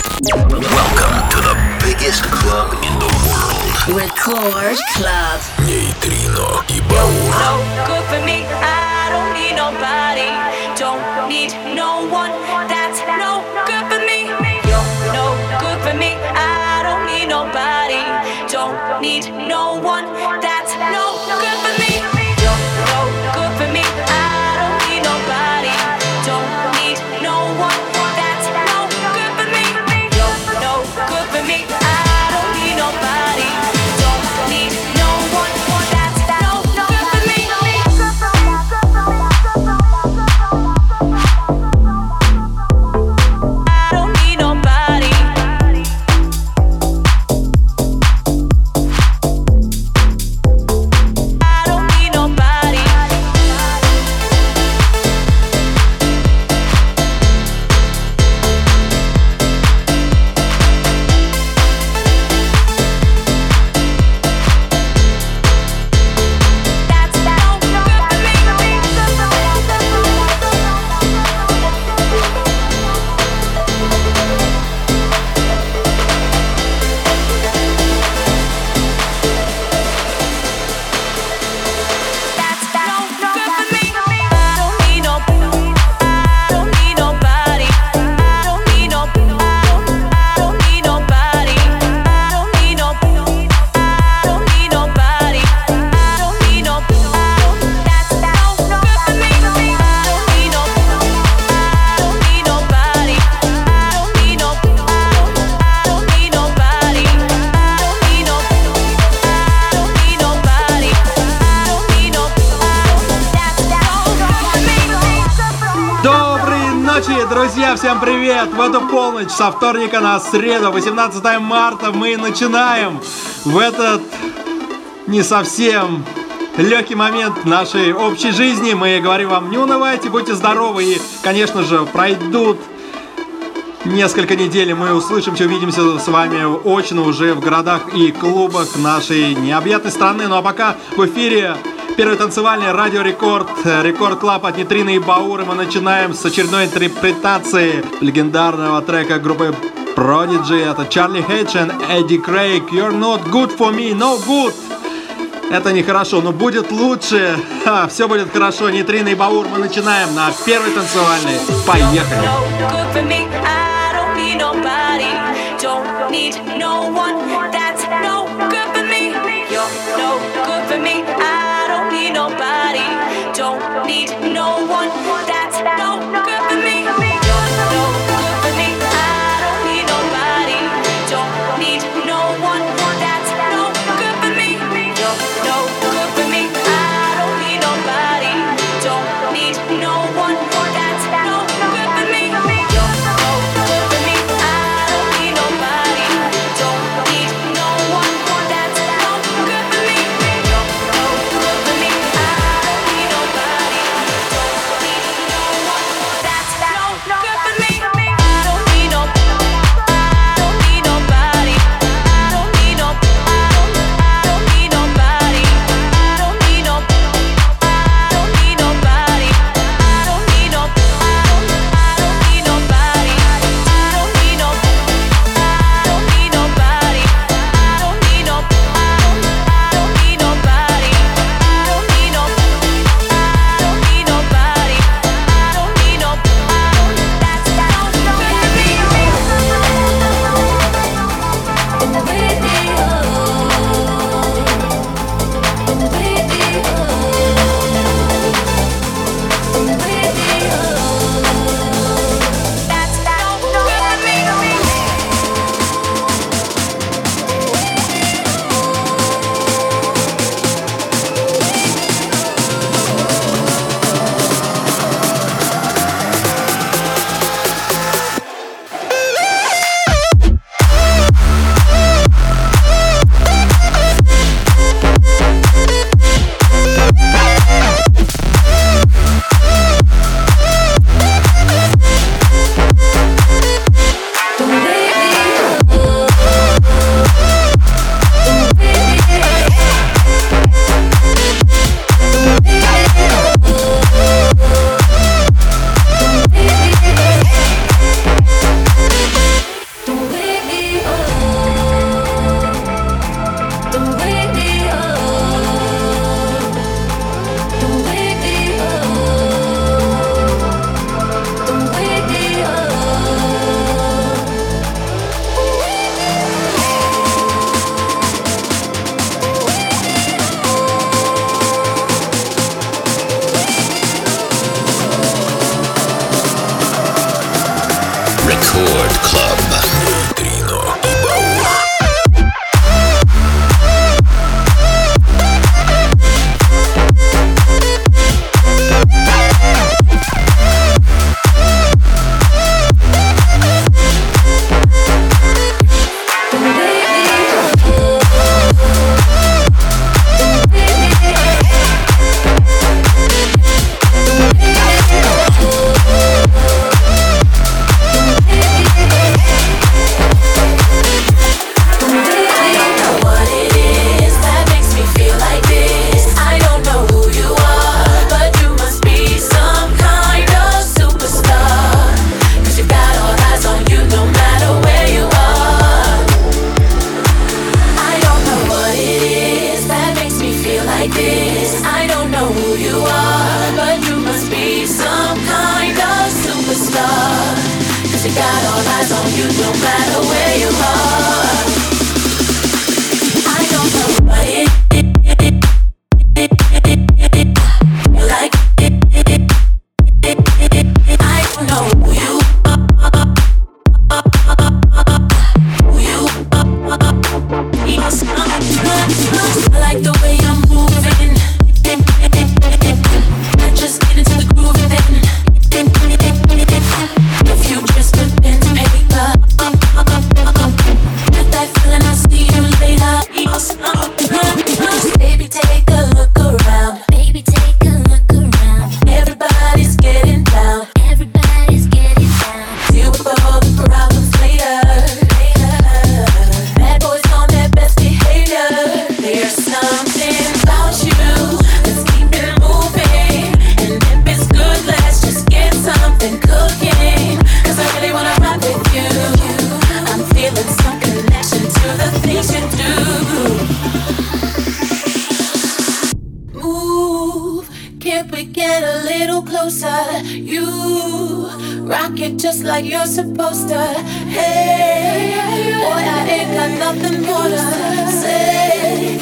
Welcome to the biggest club in the world. Record Club. Neutrino y Baur. So good for me. I don't need nobody. Don't need no one. Друзья! Всем привет! В эту полночь со вторника на среду, 18 марта, мы начинаем в этот не совсем легкий момент нашей общей жизни. Мы говорим вам, не унывайте, будьте здоровы и, конечно же, пройдут несколько недель, и мы услышимся, увидимся с вами очно уже в городах и клубах нашей необъятной страны. Ну а пока в эфире первый танцевальный радио Рекорд, э, Рекорд Клаб от Нитрины и Бауры. Мы начинаем с очередной интерпретации легендарного трека группы Prodigy. Это Чарли и Эдди Крейг. You're not good for me, no good. Это нехорошо, но будет лучше. Ха, все будет хорошо. Нитрина и Баур. Мы начинаем на первый танцевальный. Поехали. Don't. Don't Record Club. like you're supposed to. Hey, boy, I ain't got nothing more to say.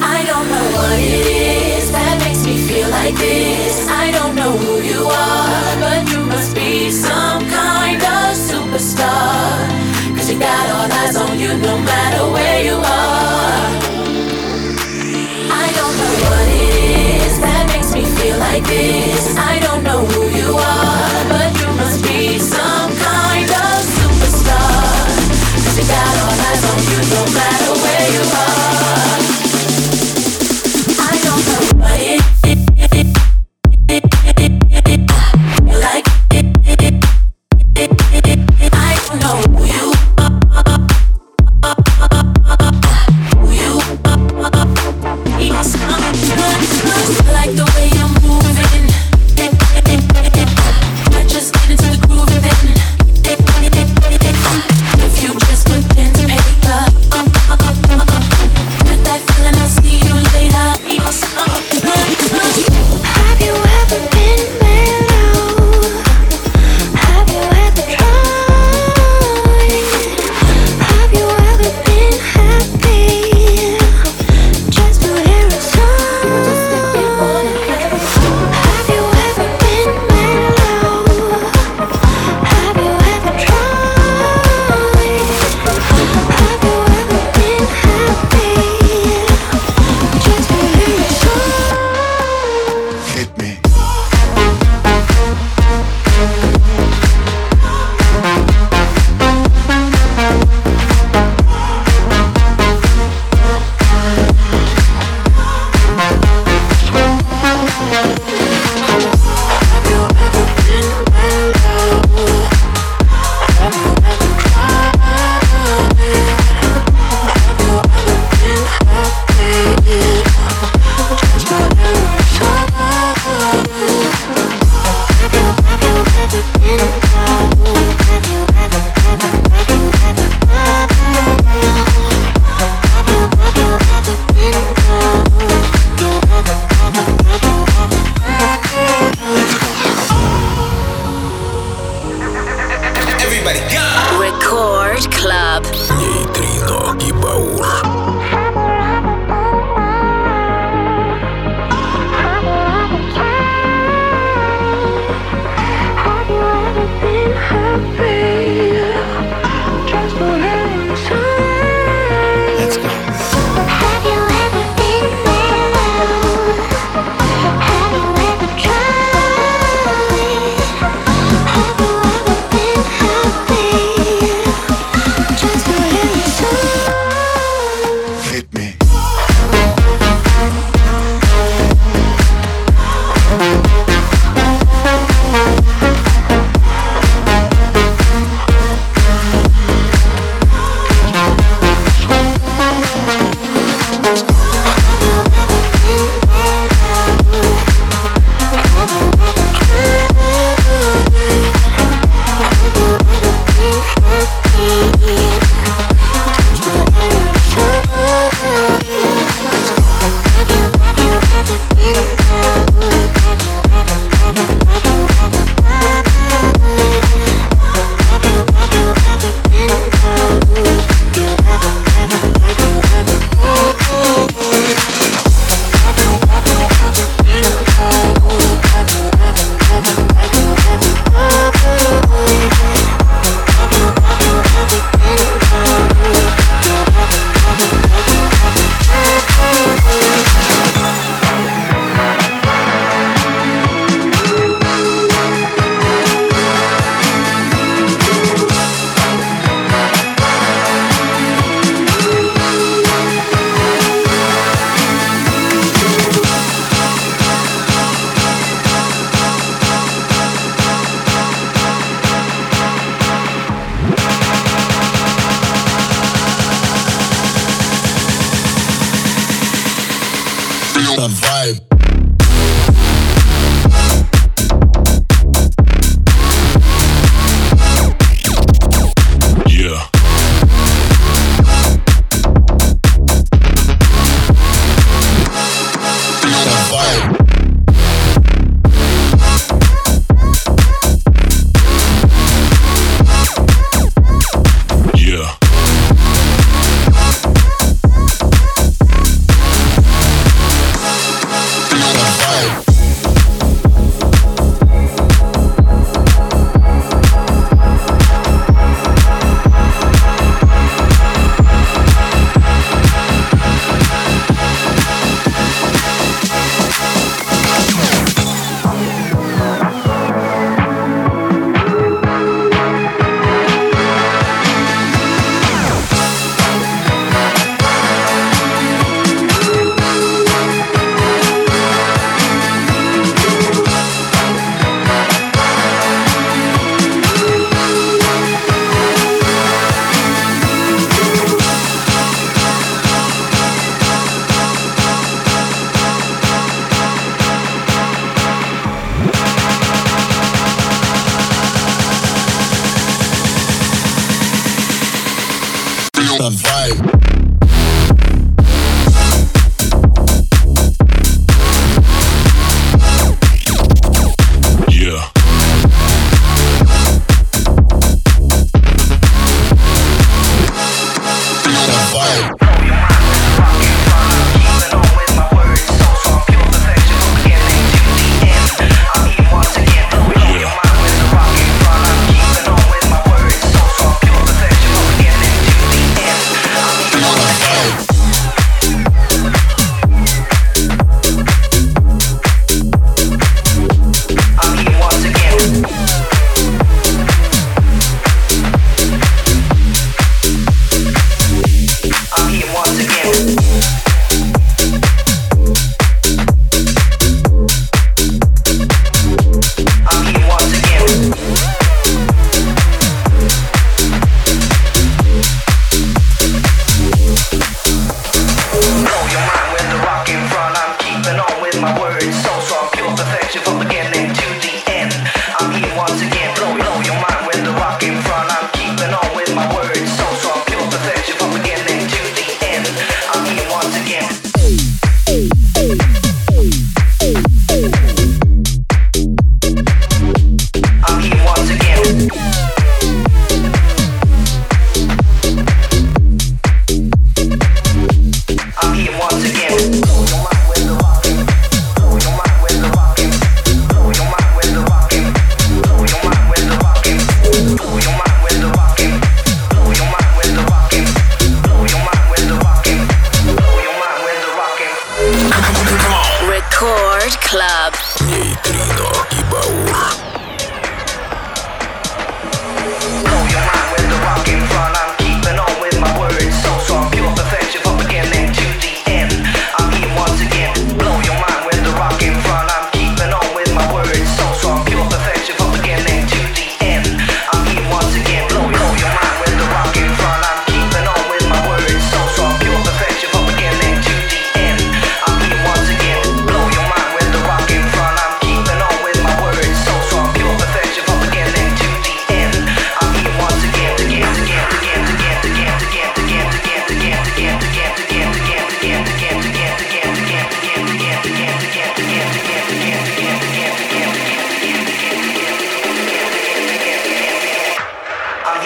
I don't know what it is that makes me feel like this. I don't know who you are, but you must be some kind of superstar. Cause you got all eyes on you no matter where you are. I don't know what it is that makes me feel like this. I don't know who you are, but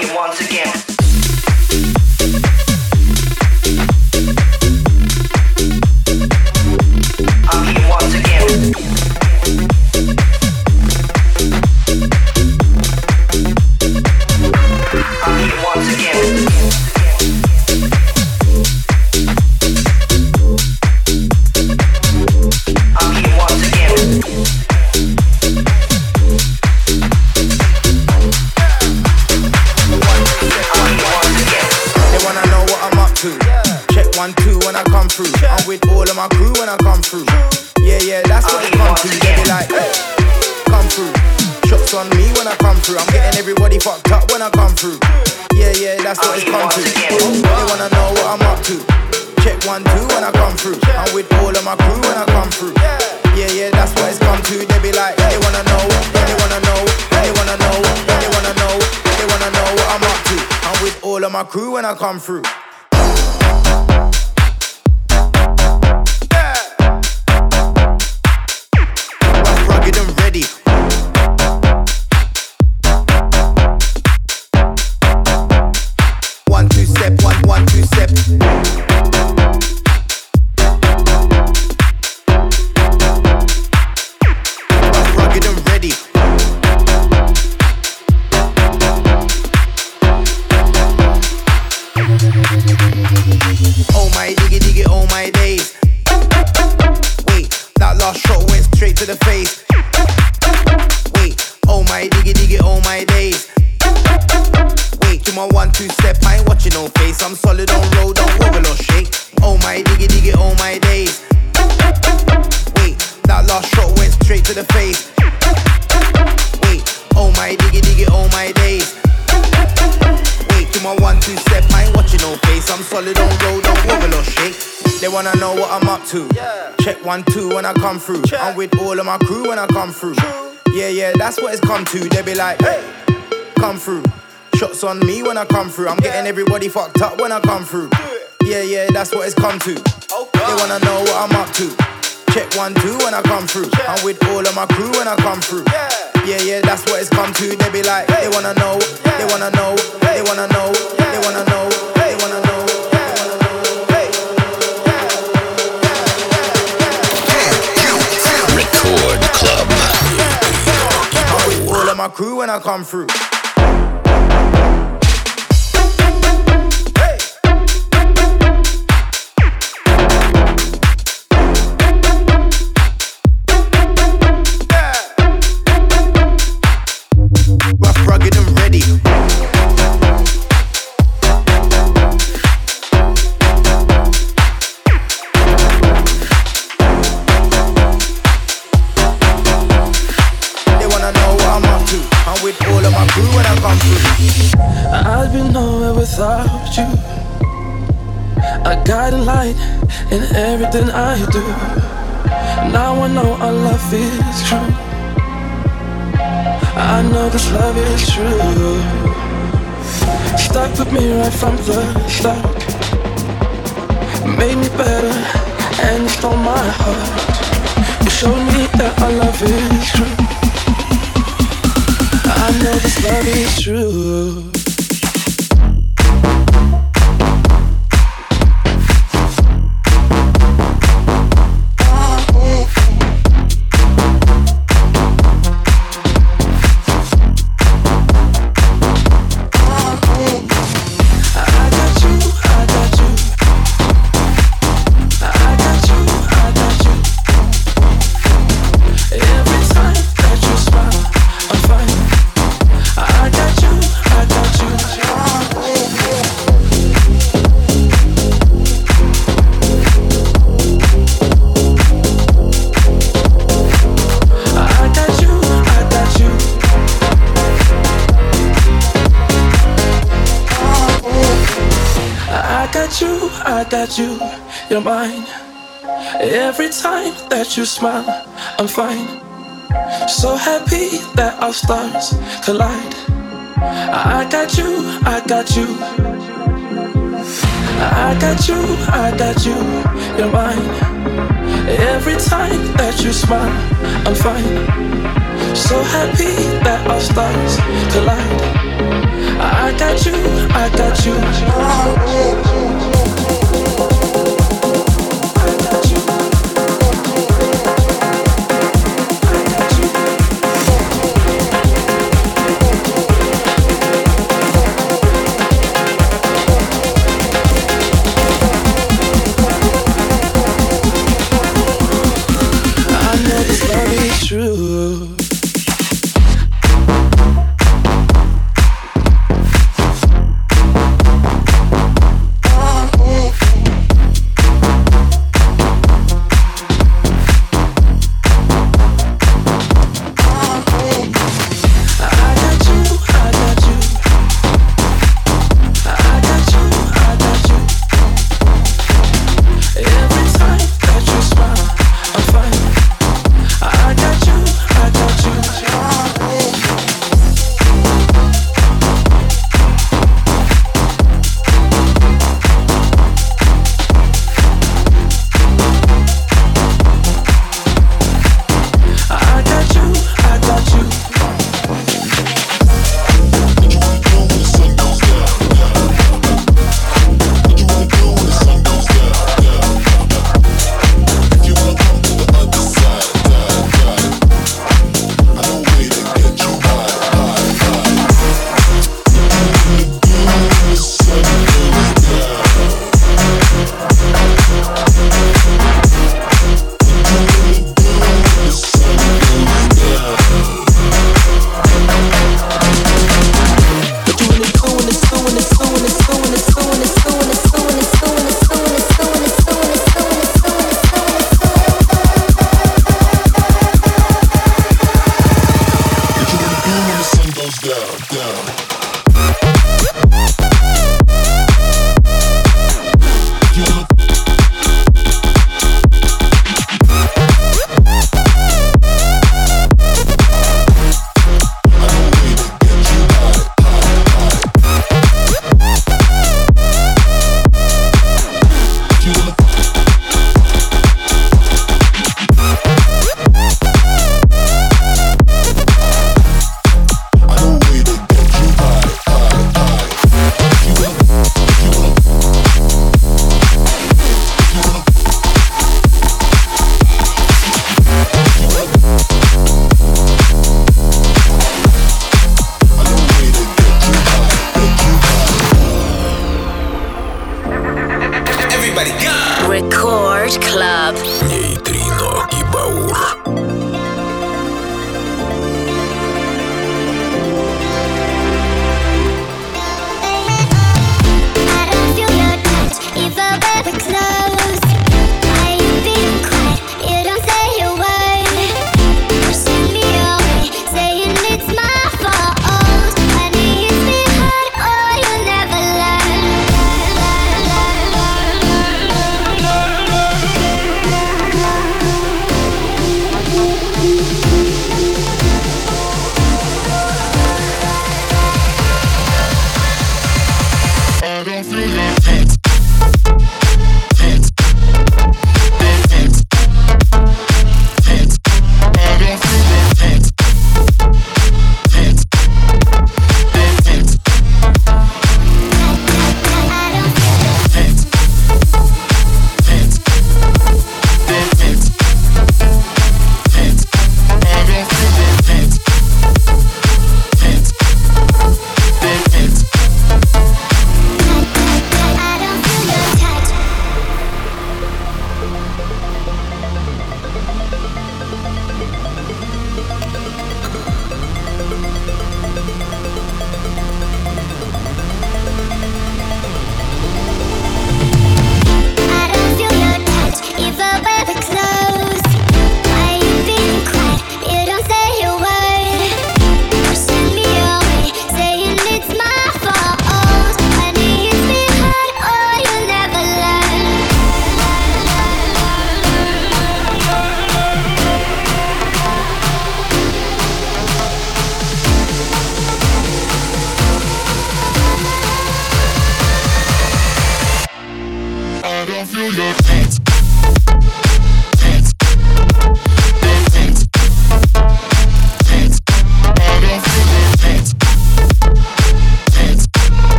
Once again. Crew when I come through. To the face. Wait, oh my diggy diggy, oh my days. Wait, do my one two step, I ain't watching no face. I'm solid on road, don't wobble or shake. They wanna know what I'm up to. Check one two when I come through. I'm with all of my crew when I come through. Yeah, yeah, that's what it's come to. They be like, hey, come through. Shots on me when I come through. I'm getting everybody fucked up when I come through. Yeah, yeah, that's what it's come to. They wanna know what I'm up to. Check one, two when I come through. I'm with all of my crew when I come through. Yeah, yeah, that's what it's come to. They be like, they wanna know, they wanna know, they wanna know, they wanna know, they wanna know. they wanna know. Record Club. I'm with all of my crew when I come through. Nowhere without you. A guiding light in everything I do. Now I know our love is true. I know this love is true. Stuck with me right from the start. Made me better and stole my heart. You showed me that our love is true. I know this love is true. Every time that you smile, I'm fine. So happy that our stars collide. I got you, I got you. I got you, I got you, you're mine. Every time that you smile, I'm fine. So happy that our stars collide. I got you, I got you.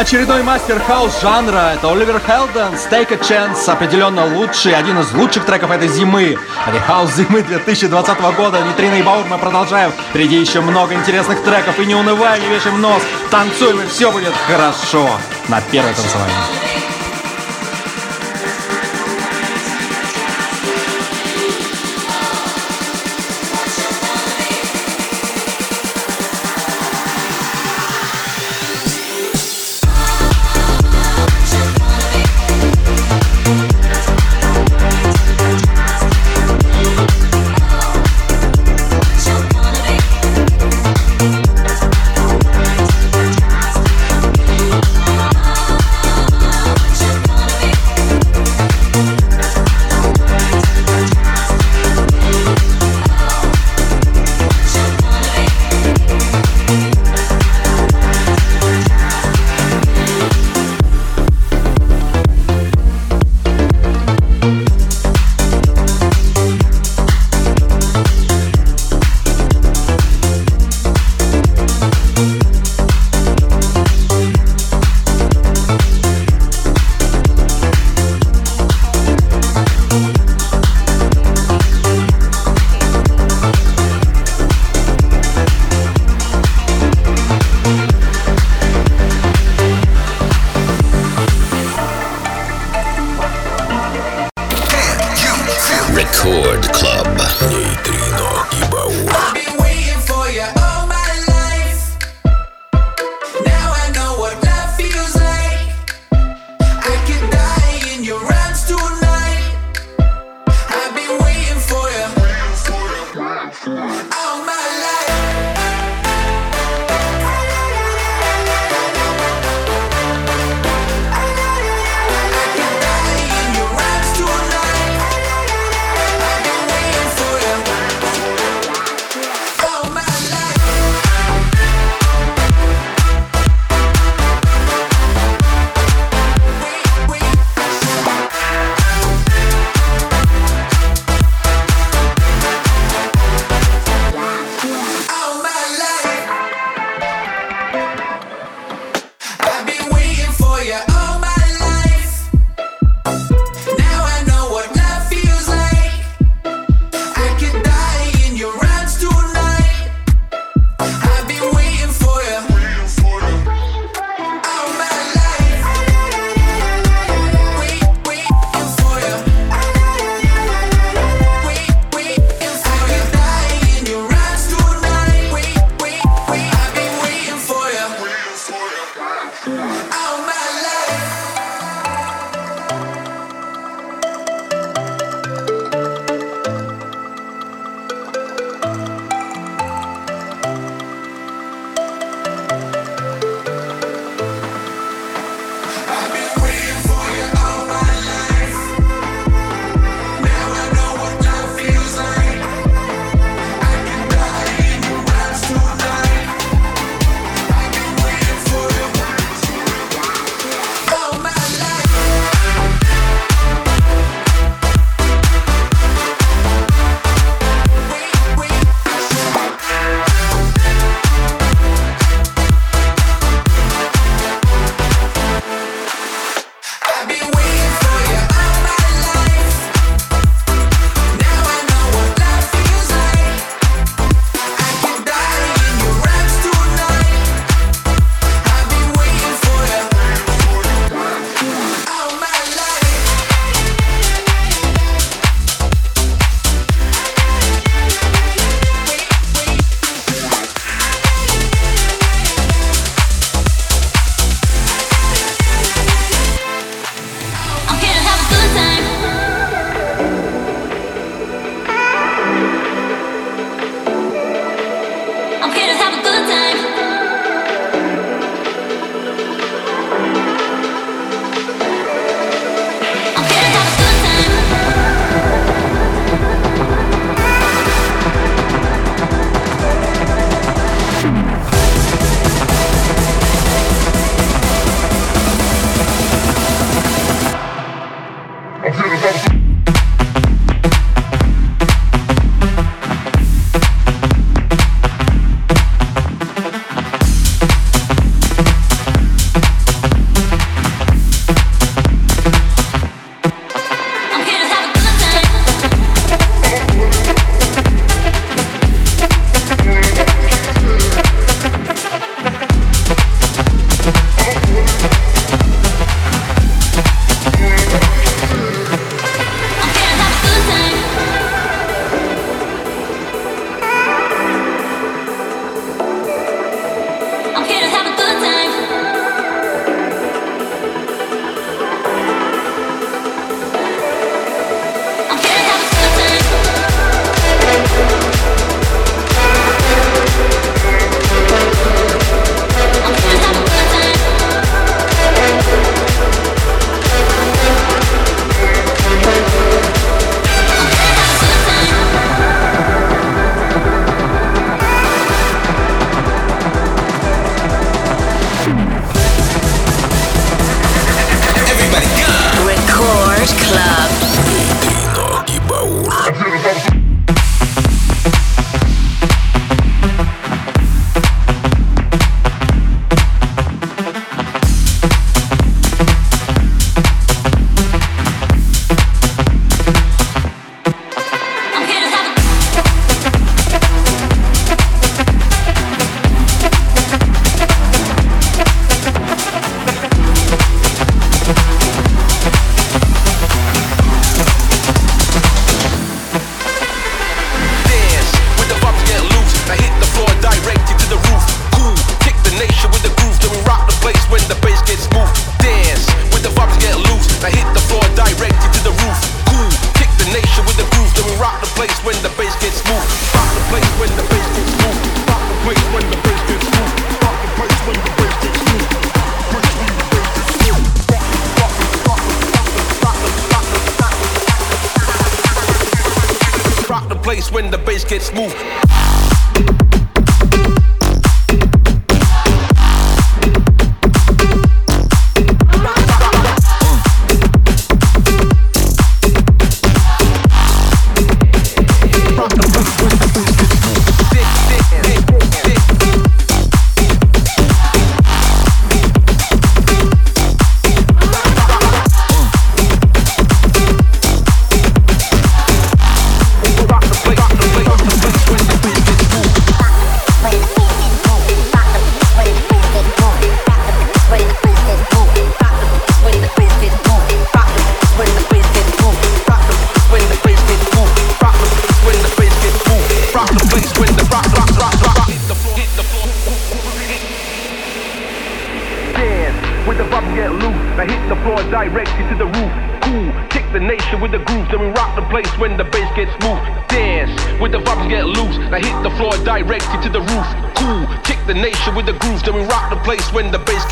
Очередной мастер хаус жанра это Оливер Хелденс Take a Chance определенно лучший, один из лучших треков этой зимы. Это хаус зимы 2020 года. Нитрина и Баур мы продолжаем. Впереди еще много интересных треков. И не унываем, не вешаем нос. Танцуем, и все будет хорошо. На первое танцевание.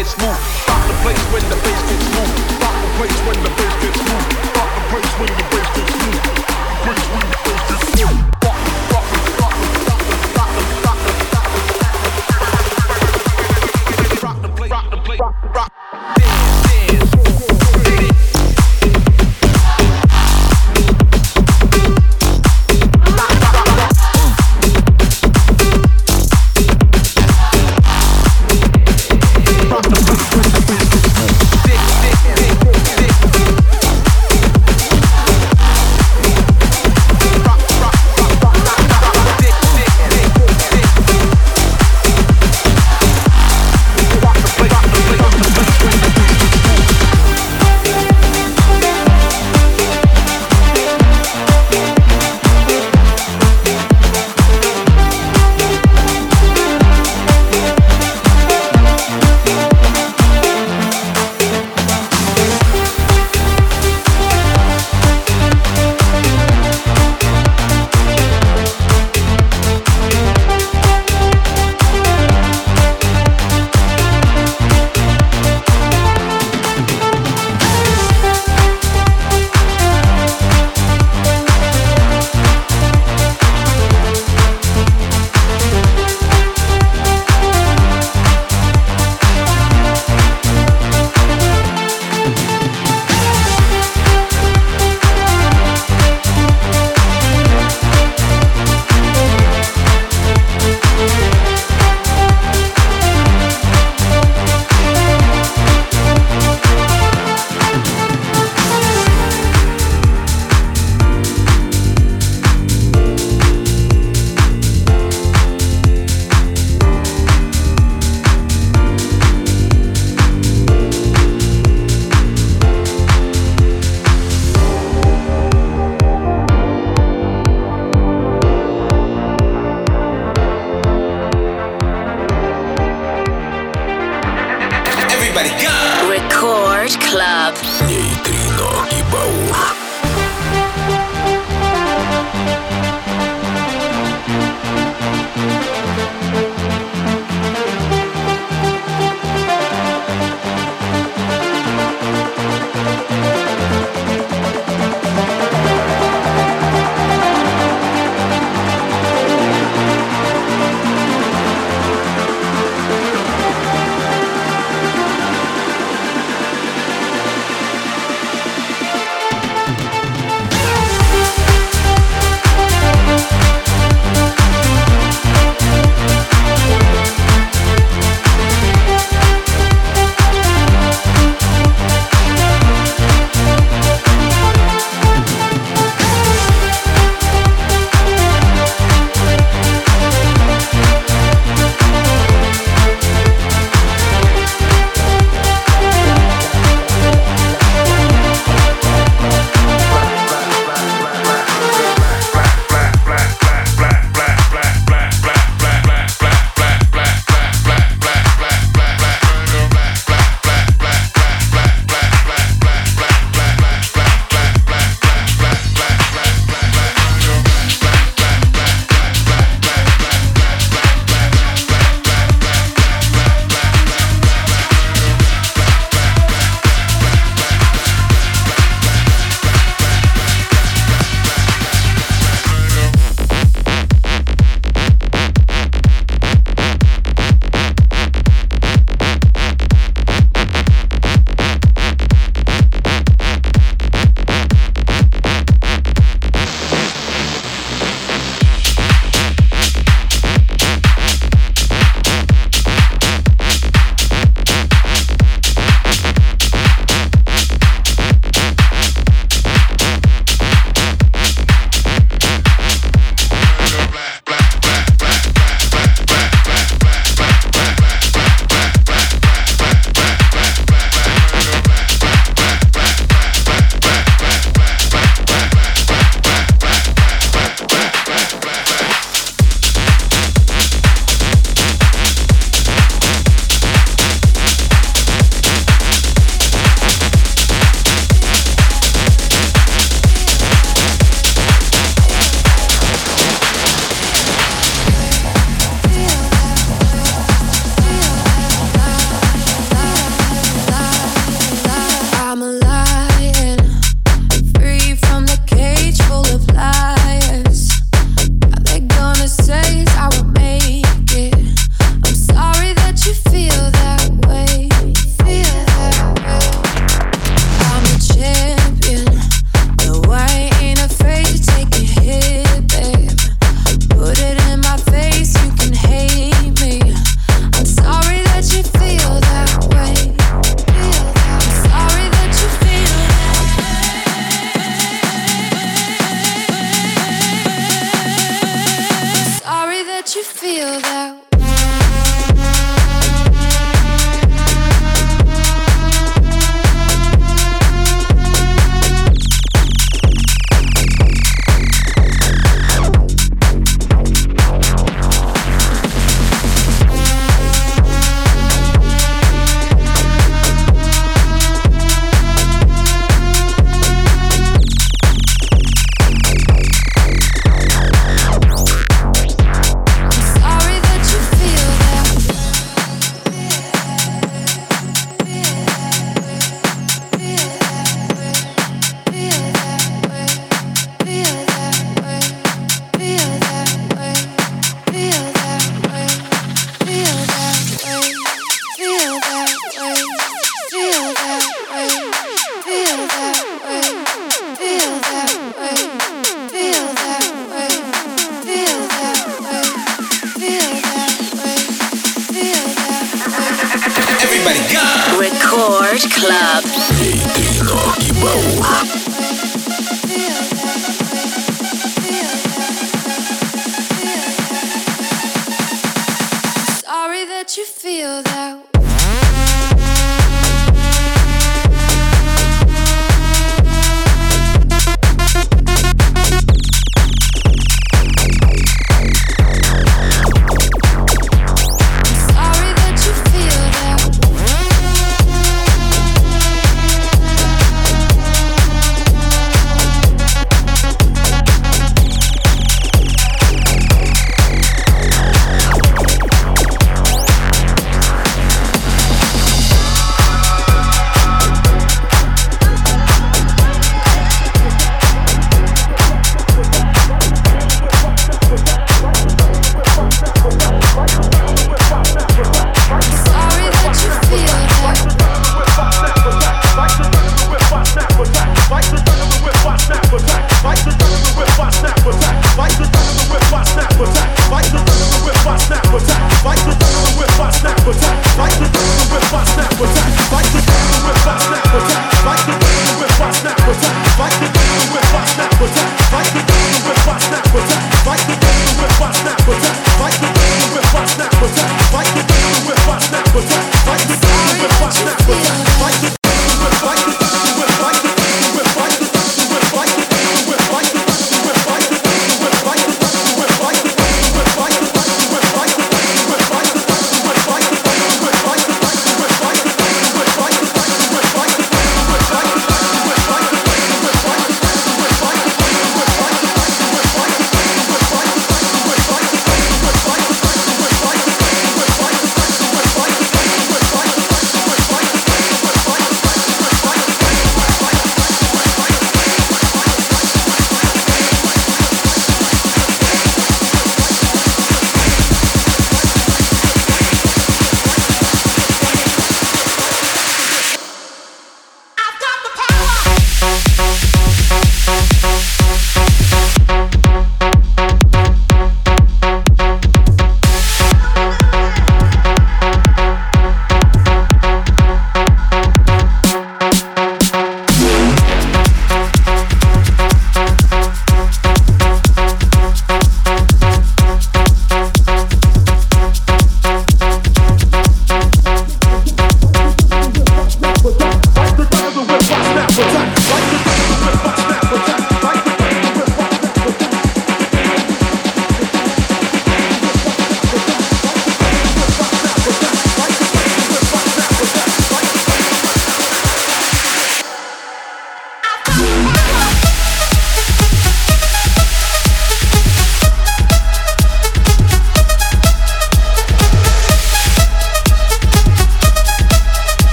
Gets smooth.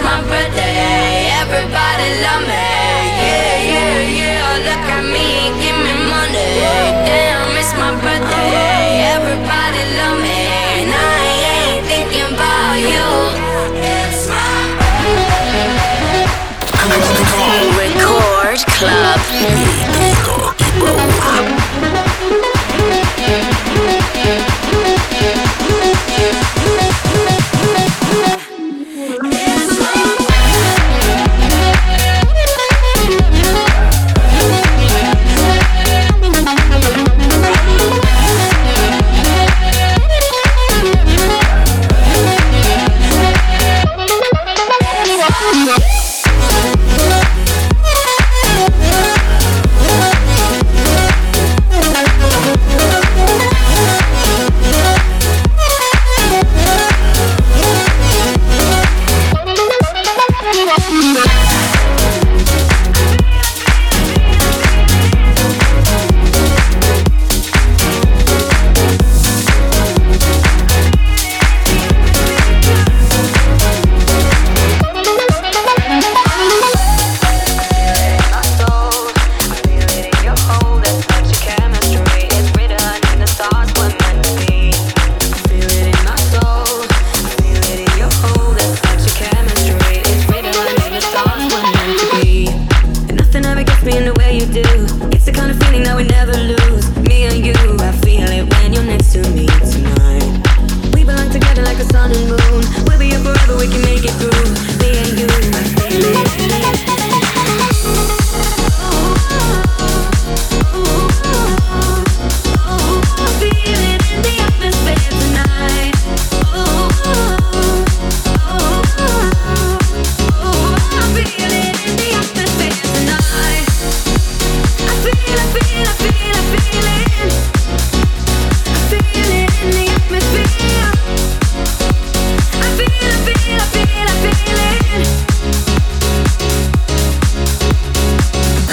My birthday. Everybody love me. Yeah, yeah, yeah. Look at me, give me money. Damn, it's my birthday. Everybody love me. And I ain't thinking about you. It's my Record Club.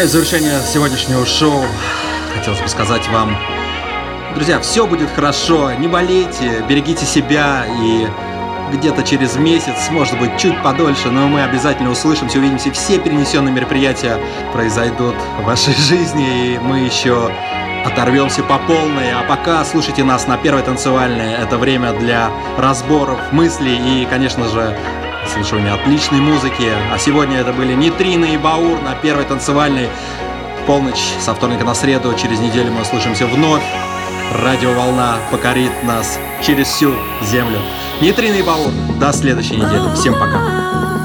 Завершение сегодняшнего шоу хотелось бы сказать вам, друзья, все будет хорошо, не болейте, берегите себя и где-то через месяц, может быть, чуть подольше, но мы обязательно услышимся, увидимся. Все перенесенные мероприятия произойдут в вашей жизни, и мы еще оторвемся по полной. А пока слушайте нас на первой танцевальной. Это время для разборов, мыслей и, конечно же, слушания отличной музыки. А сегодня это были Нитрина и Баур на первой танцевальной. Полночь со вторника на среду. Через неделю мы услышимся вновь. Радиоволна покорит нас через всю землю. Нитрина и Баур. До следующей недели. Всем пока.